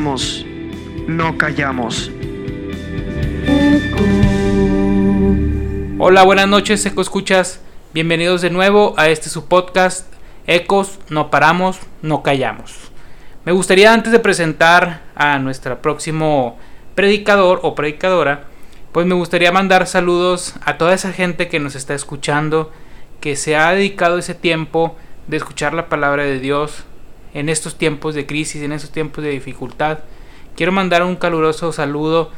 no callamos. Hola, buenas noches, Eco Escuchas. Bienvenidos de nuevo a este su podcast, Ecos, no paramos, no callamos. Me gustaría antes de presentar a nuestro próximo predicador o predicadora, pues me gustaría mandar saludos a toda esa gente que nos está escuchando, que se ha dedicado ese tiempo de escuchar la palabra de Dios en estos tiempos de crisis, en estos tiempos de dificultad. Quiero mandar un caluroso saludo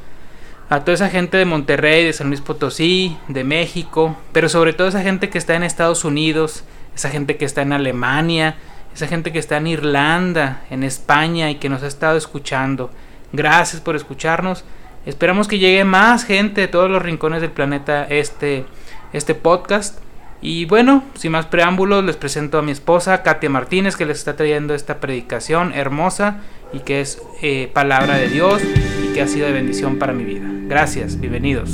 a toda esa gente de Monterrey, de San Luis Potosí, de México, pero sobre todo esa gente que está en Estados Unidos, esa gente que está en Alemania, esa gente que está en Irlanda, en España y que nos ha estado escuchando. Gracias por escucharnos. Esperamos que llegue más gente de todos los rincones del planeta este, este podcast. Y bueno, sin más preámbulos, les presento a mi esposa Katia Martínez, que les está trayendo esta predicación hermosa y que es eh, palabra de Dios y que ha sido de bendición para mi vida. Gracias, bienvenidos.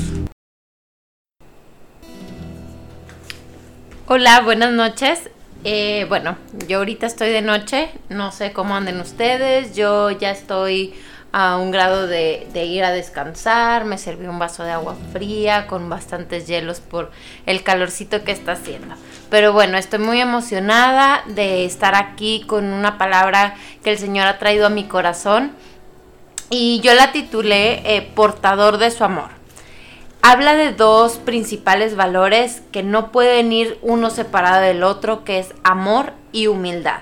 Hola, buenas noches. Eh, bueno, yo ahorita estoy de noche, no sé cómo anden ustedes, yo ya estoy a un grado de, ir a descansar, me serví un vaso de agua fría con bastantes hielos por el calorcito que está haciendo. Pero bueno, estoy muy emocionada de estar aquí con una palabra que el Señor ha traído a mi corazón y yo la titulé eh, Portador de su amor. Habla de dos principales valores que no pueden ir uno separado del otro, que es amor y humildad.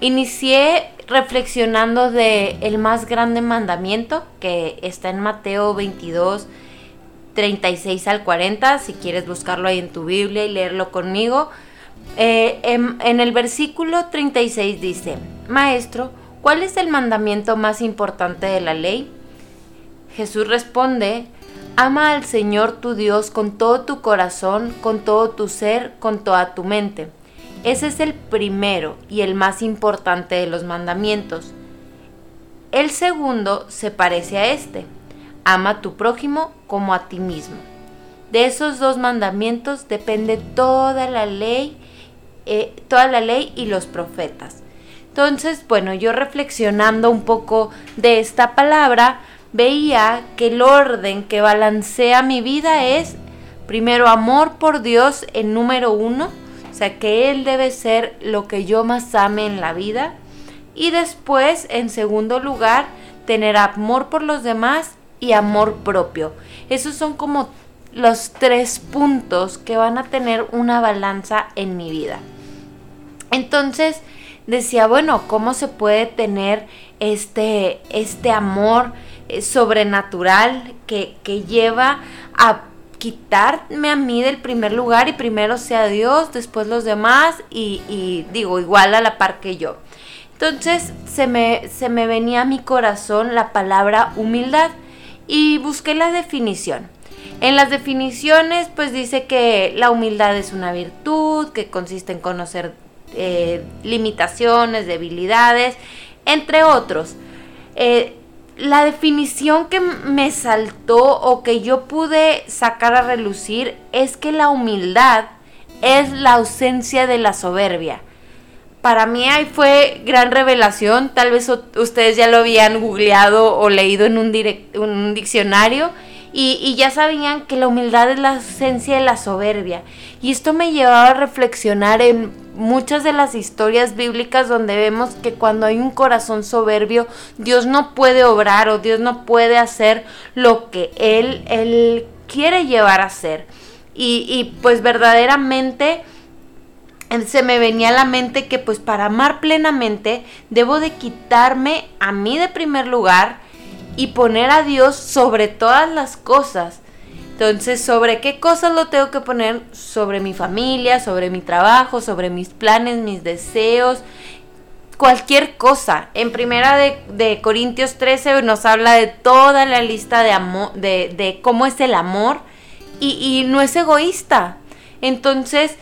Inicié reflexionando de el más grande mandamiento que está en Mateo 22 36 al 40, si quieres buscarlo ahí en tu Biblia y leerlo conmigo. Eh, en, en el versículo 36 dice, Maestro, ¿cuál es el mandamiento más importante de la ley? Jesús responde, Ama al Señor tu Dios con todo tu corazón, con todo tu ser, con toda tu mente. Ese es el primero y el más importante de los mandamientos. El segundo se parece a este. Ama a tu prójimo como a ti mismo. De esos dos mandamientos depende toda la ley, eh, toda la ley y los profetas. Entonces, bueno, yo reflexionando un poco de esta palabra, veía que el orden que balancea mi vida es primero amor por Dios en número uno, sea, que Él debe ser lo que yo más ame en la vida. Y después, en segundo lugar, tener amor por los demás y amor propio. Esos son como los tres puntos que van a tener una balanza en mi vida. Entonces decía, bueno, ¿cómo se puede tener este, este amor eh, sobrenatural que, que lleva a quitarme a mí del primer lugar y primero sea Dios, después los demás y, digo, igual a la par que yo. Entonces se me, se me venía a mi corazón la palabra humildad y busqué la definición. En las definiciones pues dice que la humildad es una virtud, que consiste en conocer eh, limitaciones, debilidades, entre otros. Eh, la definición que me saltó o que yo pude sacar a relucir es que la humildad es la ausencia de la soberbia. Para mí ahí fue gran revelación, tal vez ustedes ya lo habían googleado o leído en un, un diccionario y, ya sabían que la humildad es la ausencia de la soberbia. Y esto me llevaba a reflexionar en muchas de las historias bíblicas donde vemos que cuando hay un corazón soberbio, Dios no puede obrar o Dios no puede hacer lo que Él, él quiere llevar a hacer. Y, y pues verdaderamente se me venía a la mente que pues para amar plenamente debo de quitarme a mí de primer lugar y poner a Dios sobre todas las cosas. Entonces, ¿sobre qué cosas lo tengo que poner? Sobre mi familia, sobre mi trabajo, sobre mis planes, mis deseos, cualquier cosa. En primera de, Corintios 13 nos habla de toda la lista de, amor, de, cómo es el amor y, y no es egoísta. Entonces,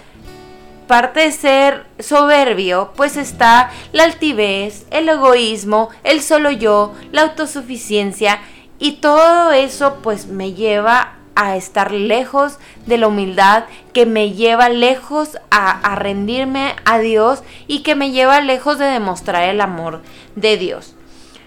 parte de ser soberbio, pues está la altivez, el egoísmo, el solo yo, la autosuficiencia y todo eso pues me lleva a estar lejos de la humildad, que me lleva lejos a, rendirme a Dios y que me lleva lejos de demostrar el amor de Dios.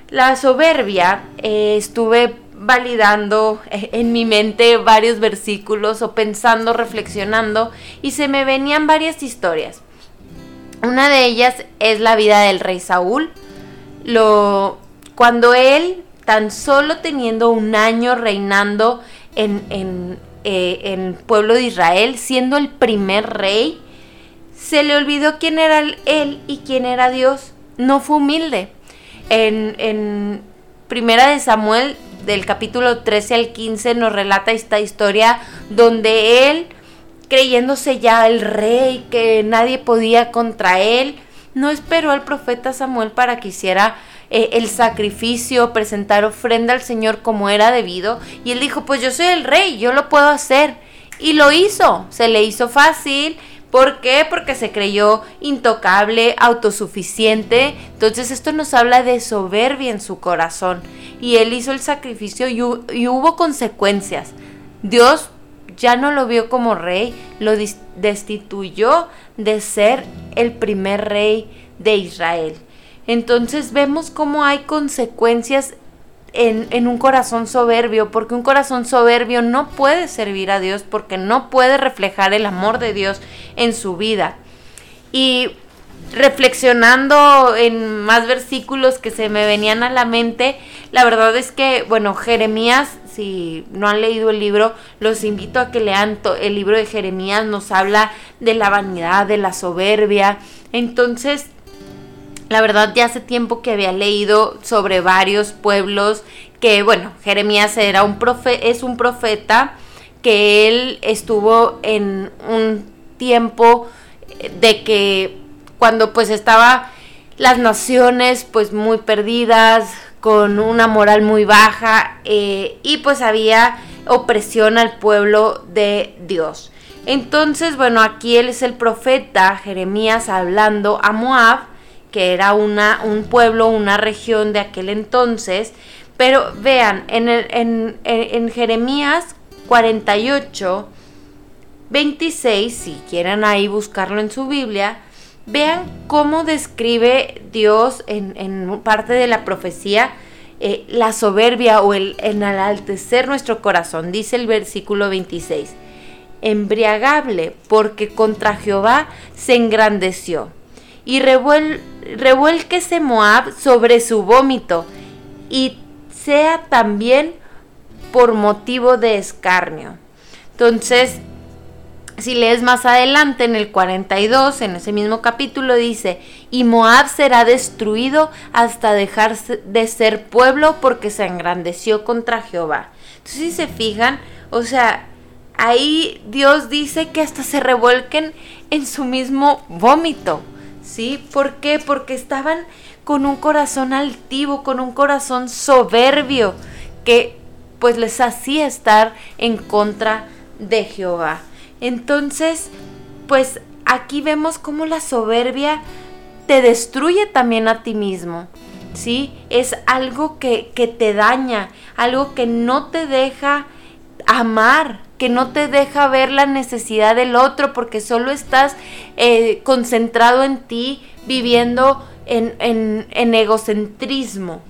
la soberbia eh, estuve validando eh, en mi mente varios versículos o pensando, reflexionando y se me venían varias historias. Una de ellas es la vida del rey Saúl. Lo, cuando él, tan solo teniendo un año reinando en, en, eh, pueblo de Israel, siendo el primer rey, se le olvidó quién era él y quién era Dios. No fue humilde. En, en Primera de Samuel, del capítulo 13 al 15, nos relata esta historia donde él creyéndose ya el rey, que nadie podía contra él, no esperó al profeta Samuel para que hiciera eh, el sacrificio, presentar ofrenda al Señor como era debido. Y él dijo, pues yo soy el rey, yo lo puedo hacer. Y lo hizo, se le hizo fácil. ¿Por qué? Porque se creyó intocable, autosuficiente. Entonces esto nos habla de soberbia en su corazón. Y él hizo el sacrificio y, y hubo consecuencias. Dios ya no lo vio como rey, lo destituyó de ser el primer rey de Israel. Entonces vemos cómo hay consecuencias en, un corazón soberbio, porque un corazón soberbio no puede servir a Dios, porque no puede reflejar el amor de Dios en su vida. Y reflexionando en más versículos que se me venían a la mente, la verdad es que, bueno, Jeremías, si no han leído el libro, los invito a que lean el libro de Jeremías, nos habla de la vanidad, de la soberbia. Entonces, la verdad ya hace tiempo que había leído sobre varios pueblos que, bueno, Jeremías era un profe es un profeta que él estuvo en un tiempo de que cuando pues estaba las naciones pues muy perdidas, con una moral muy baja eh, y pues había opresión al pueblo de Dios. Entonces, bueno, aquí él es el profeta Jeremías hablando a Moab, que era una, un pueblo, una región de aquel entonces. Pero vean, en, el, en, en Jeremías 48, 26, si quieren ahí buscarlo en su Biblia, Vean cómo describe Dios en, parte de la profecía eh, la soberbia o el enaltecer nuestro corazón. Dice el versículo 26. Embriagable porque contra Jehová se engrandeció. Y revuel, revuélquese Moab sobre su vómito y sea también por motivo de escarnio. Entonces, si lees más adelante en el 42, en ese mismo capítulo, dice, y Moab será destruido hasta dejar de ser pueblo porque se engrandeció contra Jehová. Entonces, si se fijan, o sea, ahí Dios dice que hasta se revuelquen en su mismo vómito. ¿Sí? ¿Por qué? Porque estaban con un corazón altivo, con un corazón soberbio, que pues les hacía estar en contra de Jehová. Entonces, pues aquí vemos cómo la soberbia te destruye también a ti mismo. ¿Sí? Es algo que, que te daña, algo que no te deja amar, que no te deja ver la necesidad del otro porque solo estás eh, concentrado en ti, viviendo en, en, egocentrismo.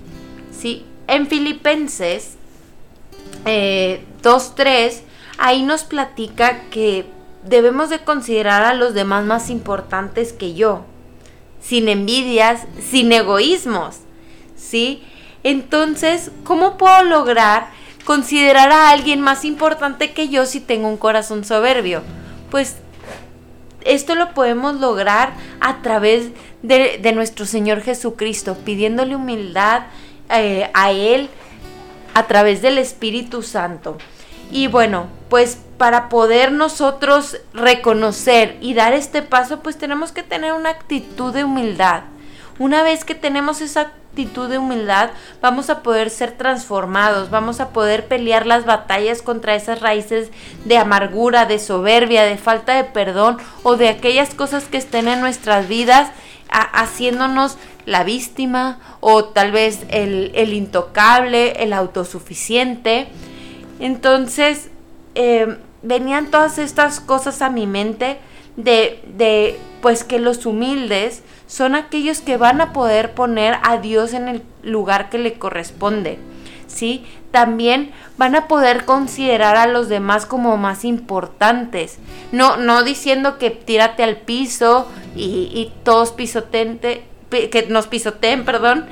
¿sí? En Filipenses eh, 2.3 ahí nos platica que debemos de considerar a los demás más importantes que yo, sin envidias, sin egoísmos, ¿sí? Entonces, ¿cómo puedo lograr considerar a alguien más importante que yo si tengo un corazón soberbio? Pues esto lo podemos lograr a través de, nuestro Señor Jesucristo, pidiéndole humildad eh, a Él a través del Espíritu Santo. Y bueno, pues para poder nosotros reconocer y dar este paso, pues tenemos que tener una actitud de humildad. Una vez que tenemos esa actitud de humildad, vamos a poder ser transformados, vamos a poder pelear las batallas contra esas raíces de amargura, de soberbia, de falta de perdón o de aquellas cosas que estén en nuestras vidas haciéndonos la víctima o tal vez el, intocable, el autosuficiente. Entonces, eh, venían todas estas cosas a mi mente de, pues que los humildes son aquellos que van a poder poner a Dios en el lugar que le corresponde. ¿Sí? También van a poder considerar a los demás como más importantes. No, no diciendo que tírate al piso y, y todos pisotente, que nos pisoteen, perdón,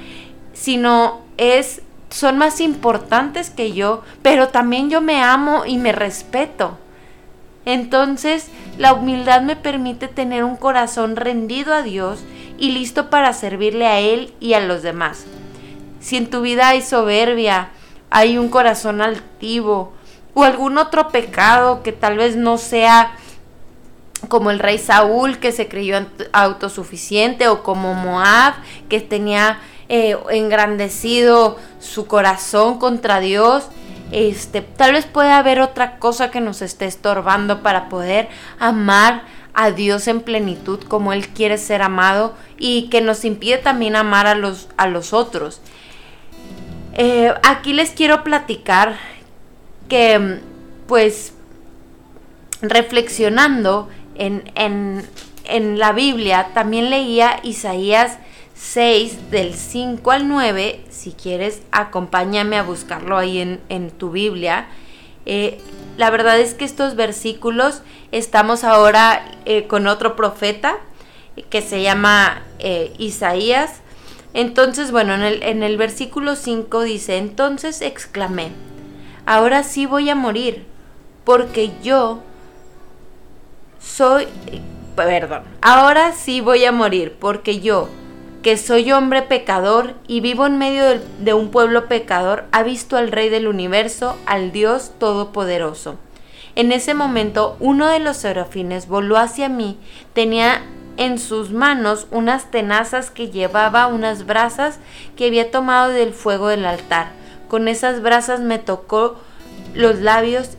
sino es son más importantes que yo, pero también yo me amo y me respeto. Entonces, la humildad me permite tener un corazón rendido a Dios y listo para servirle a Él y a los demás. Si en tu vida hay soberbia, hay un corazón altivo o algún otro pecado que tal vez no sea como el rey Saúl que se creyó autosuficiente o como Moab que tenía eh, engrandecido su corazón contra Dios, este, tal vez puede haber otra cosa que nos esté estorbando para poder amar a Dios en plenitud como Él quiere ser amado y que nos impide también amar a los, a los otros. Eh, aquí les quiero platicar que pues reflexionando en, en, en la Biblia también leía Isaías 6 del 5 al 9, si quieres acompáñame a buscarlo ahí en, tu Biblia. Eh, la verdad es que estos versículos estamos ahora eh, con otro profeta que se llama eh, Isaías. Entonces, bueno, en el, en el versículo 5 dice, entonces exclamé, ahora sí voy a morir, porque yo soy, perdón, ahora sí voy a morir, porque yo, que soy hombre pecador y vivo en medio de un pueblo pecador, ha visto al Rey del universo, al Dios Todopoderoso. En ese momento uno de los serafines voló hacia mí, tenía en sus manos unas tenazas que llevaba unas brasas que había tomado del fuego del altar. Con esas brasas me tocó los labios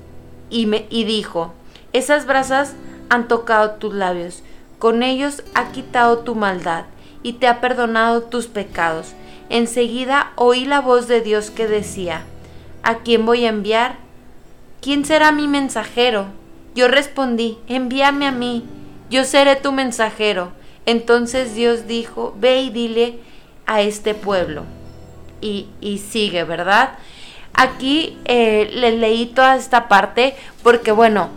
y, me, y dijo, esas brasas han tocado tus labios, con ellos ha quitado tu maldad y te ha perdonado tus pecados. Enseguida oí la voz de Dios que decía, ¿A quién voy a enviar? ¿Quién será mi mensajero? Yo respondí, envíame a mí, yo seré tu mensajero. Entonces Dios dijo, ve y dile a este pueblo. Y, y sigue, ¿verdad? Aquí eh, leí toda esta parte porque, bueno,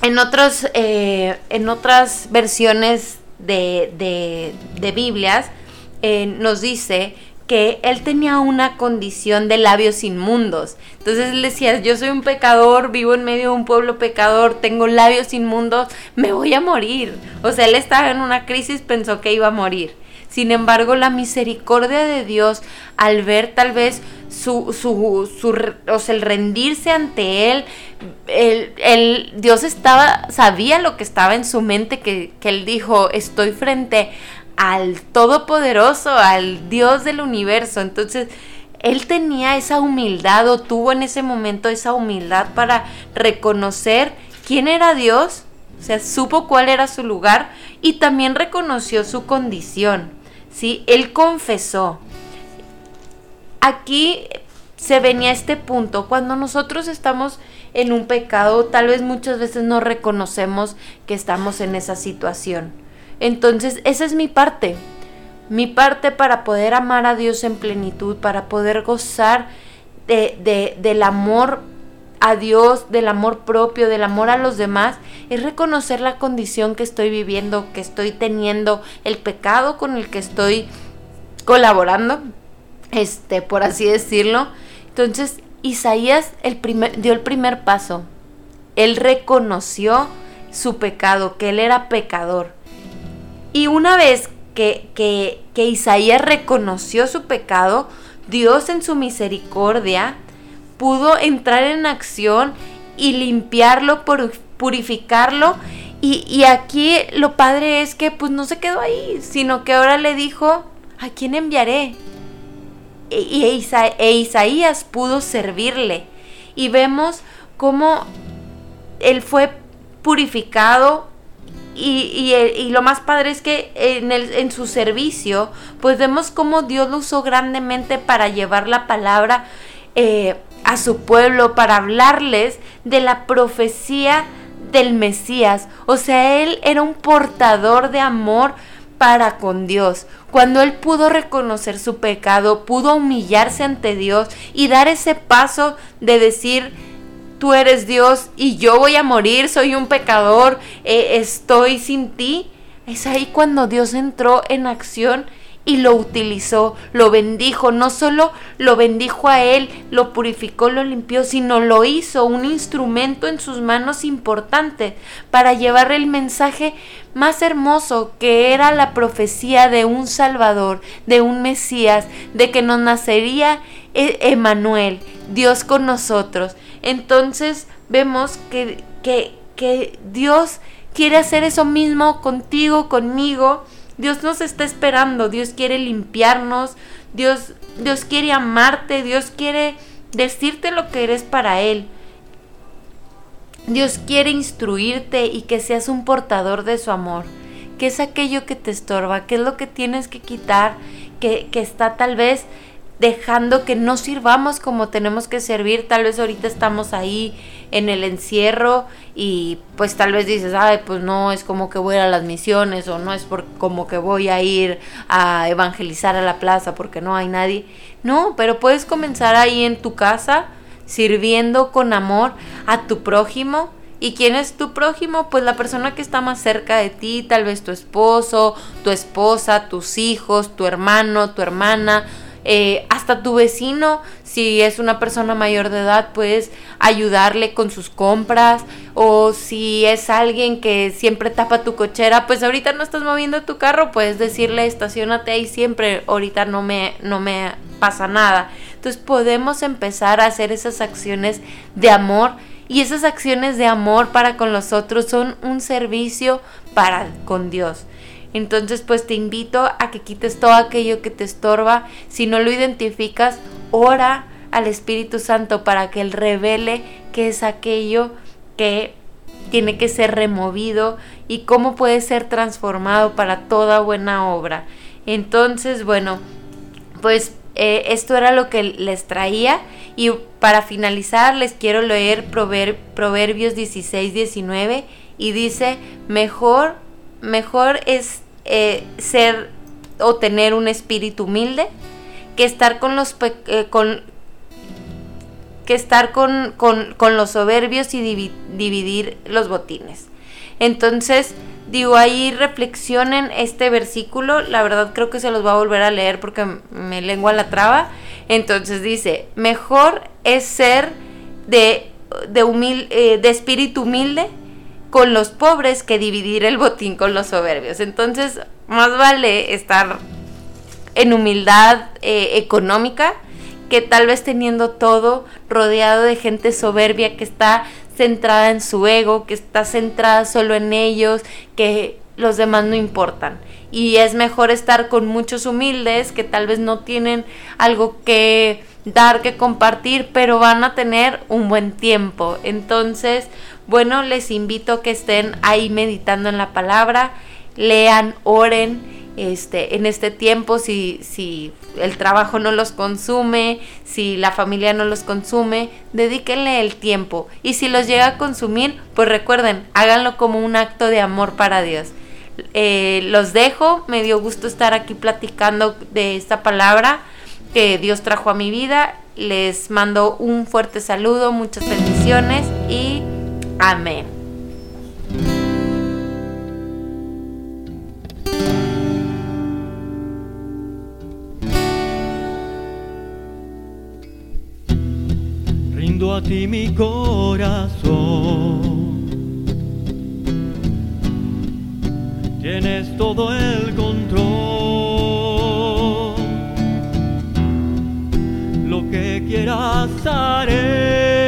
en, otros, eh, en otras versiones de, de, Biblias eh, nos dice que él tenía una condición de labios inmundos. Entonces él decía, yo soy un pecador, vivo en medio de un pueblo pecador, tengo labios inmundos, me voy a morir. O sea, él estaba en una crisis, pensó que iba a morir. Sin embargo, la misericordia de Dios, al ver tal vez su, su, su o sea, el rendirse ante Él, el, Dios estaba, sabía lo que estaba en su mente, que, que Él dijo, estoy frente al Todopoderoso, al Dios del universo. Entonces, Él tenía esa humildad o tuvo en ese momento esa humildad para reconocer quién era Dios, o sea, supo cuál era su lugar y también reconoció su condición. ¿sí? Él confesó. Aquí se venía este punto, cuando nosotros estamos en un pecado, tal vez muchas veces no reconocemos que estamos en esa situación. Entonces, esa es mi parte. Mi parte para poder amar a Dios en plenitud, para poder gozar de, del amor a Dios, del amor propio, del amor a los demás, es reconocer la condición que estoy viviendo, que estoy teniendo, el pecado con el que estoy colaborando, este, por así decirlo. Entonces, Isaías el primer, dio el primer paso. Él reconoció su pecado, que él era pecador. Y una vez que, que, que Isaías reconoció su pecado, Dios en su misericordia pudo entrar en acción y limpiarlo, purificarlo. Y, aquí lo padre es que pues no se quedó ahí, sino que ahora le dijo, ¿a quién enviaré? E, Isaías pudo servirle. Y vemos cómo él fue purificado y, y, lo más padre es que en, en su servicio, pues vemos cómo Dios lo usó grandemente para llevar la palabra eh, a su pueblo para hablarles de la profecía del Mesías. O sea, él era un portador de amor para con Dios. Cuando él pudo reconocer su pecado, pudo humillarse ante Dios y dar ese paso de decir, tú eres Dios y yo voy a morir, soy un pecador, eh, estoy sin ti. Es ahí cuando Dios entró en acción y lo utilizó, lo bendijo, no solo lo bendijo a él, lo purificó, lo limpió, sino lo hizo un instrumento en sus manos importante para llevar el mensaje más hermoso que era la profecía de un Salvador, de un Mesías, de que nos nacería e-, Emanuel, Dios con nosotros. Entonces vemos que, que, que Dios quiere hacer eso mismo contigo, conmigo, Dios nos está esperando, Dios quiere limpiarnos, Dios, Dios quiere amarte, Dios quiere decirte lo que eres para Él. Dios quiere instruirte y que seas un portador de su amor. ¿Qué es aquello que te estorba? ¿Qué es lo que tienes que quitar? Que, que está tal vez dejando que no sirvamos como tenemos que servir. Tal vez ahorita estamos ahí en el encierro y pues tal vez dices, ay, pues no es como que voy a las misiones o no es por, como que voy a ir a evangelizar a la plaza porque no hay nadie. No, pero puedes comenzar ahí en tu casa sirviendo con amor a tu prójimo. ¿Y quién es tu prójimo? Pues la persona que está más cerca de ti, tal vez tu esposo, tu esposa, tus hijos, tu hermano, tu hermana, eh, hasta tu vecino, si es una persona mayor de edad, puedes ayudarle con sus compras o si es alguien que siempre tapa tu cochera, pues ahorita no estás moviendo tu carro, puedes decirle estacionate ahí siempre, ahorita no me, no me pasa nada. Entonces podemos empezar a hacer esas acciones de amor y esas acciones de amor para con los otros son un servicio para con Dios. Entonces, pues te invito a que quites todo aquello que te estorba. Si no lo identificas, ora al Espíritu Santo para que Él revele qué es aquello que tiene que ser removido y cómo puede ser transformado para toda buena obra. Entonces, bueno, pues eh, esto era lo que les traía y para finalizar les quiero leer Proverbios 16, 19 y dice, mejor, mejor es eh, ser o tener un espíritu humilde que estar con los eh, con que estar con, con, los soberbios y dividir los botines. Entonces, digo, ahí reflexionen este versículo. La verdad creo que se los va a volver a leer porque me lengua la traba. Entonces dice, mejor es ser de, de, eh, de espíritu humilde con los pobres que dividir el botín con los soberbios. Entonces, más vale estar en humildad eh, económica que tal vez teniendo todo rodeado de gente soberbia que está centrada en su ego, que está centrada solo en ellos, que los demás no importan. Y es mejor estar con muchos humildes que tal vez no tienen algo que dar, que compartir, pero van a tener un buen tiempo. Entonces, bueno, les invito a que estén ahí meditando en la palabra, lean, oren, este, en este tiempo, si, si el trabajo no los consume, si la familia no los consume, dedíquenle el tiempo. Y si los llega a consumir, pues recuerden, háganlo como un acto de amor para Dios. Eh, los dejo, me dio gusto estar aquí platicando de esta palabra que Dios trajo a mi vida. Les mando un fuerte saludo, muchas bendiciones y Amén. Rindo a ti mi corazón. Tienes todo el control. Lo que quieras haré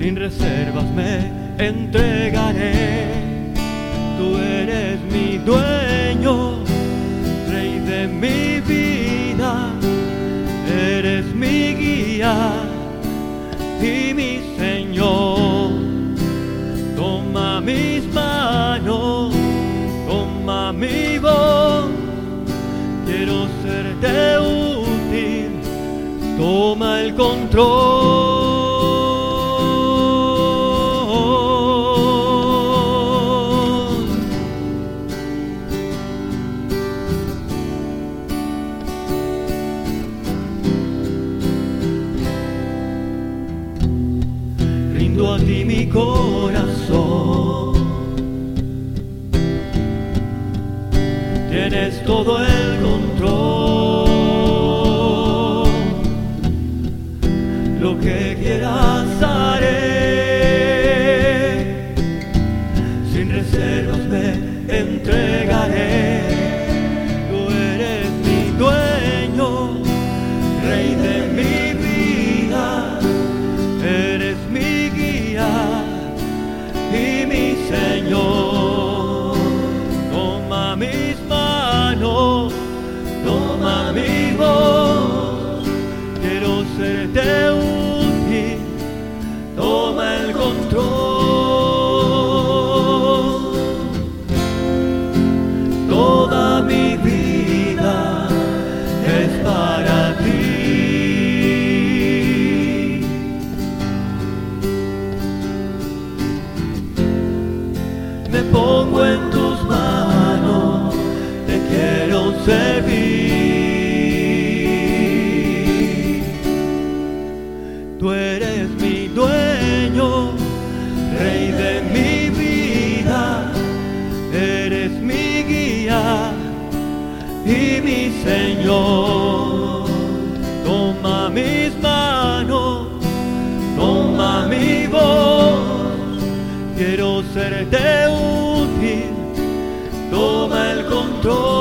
sin reservas me entregaré. Tú eres mi dueño, rey de mi vida, eres mi guía y mi Señor. Toma mis manos, toma mi voz, quiero serte útil, toma el control. Rindo a ti mi corazón. Tienes todo el control. Lo que serte útil. Toma el control. serte útil. Toma el control.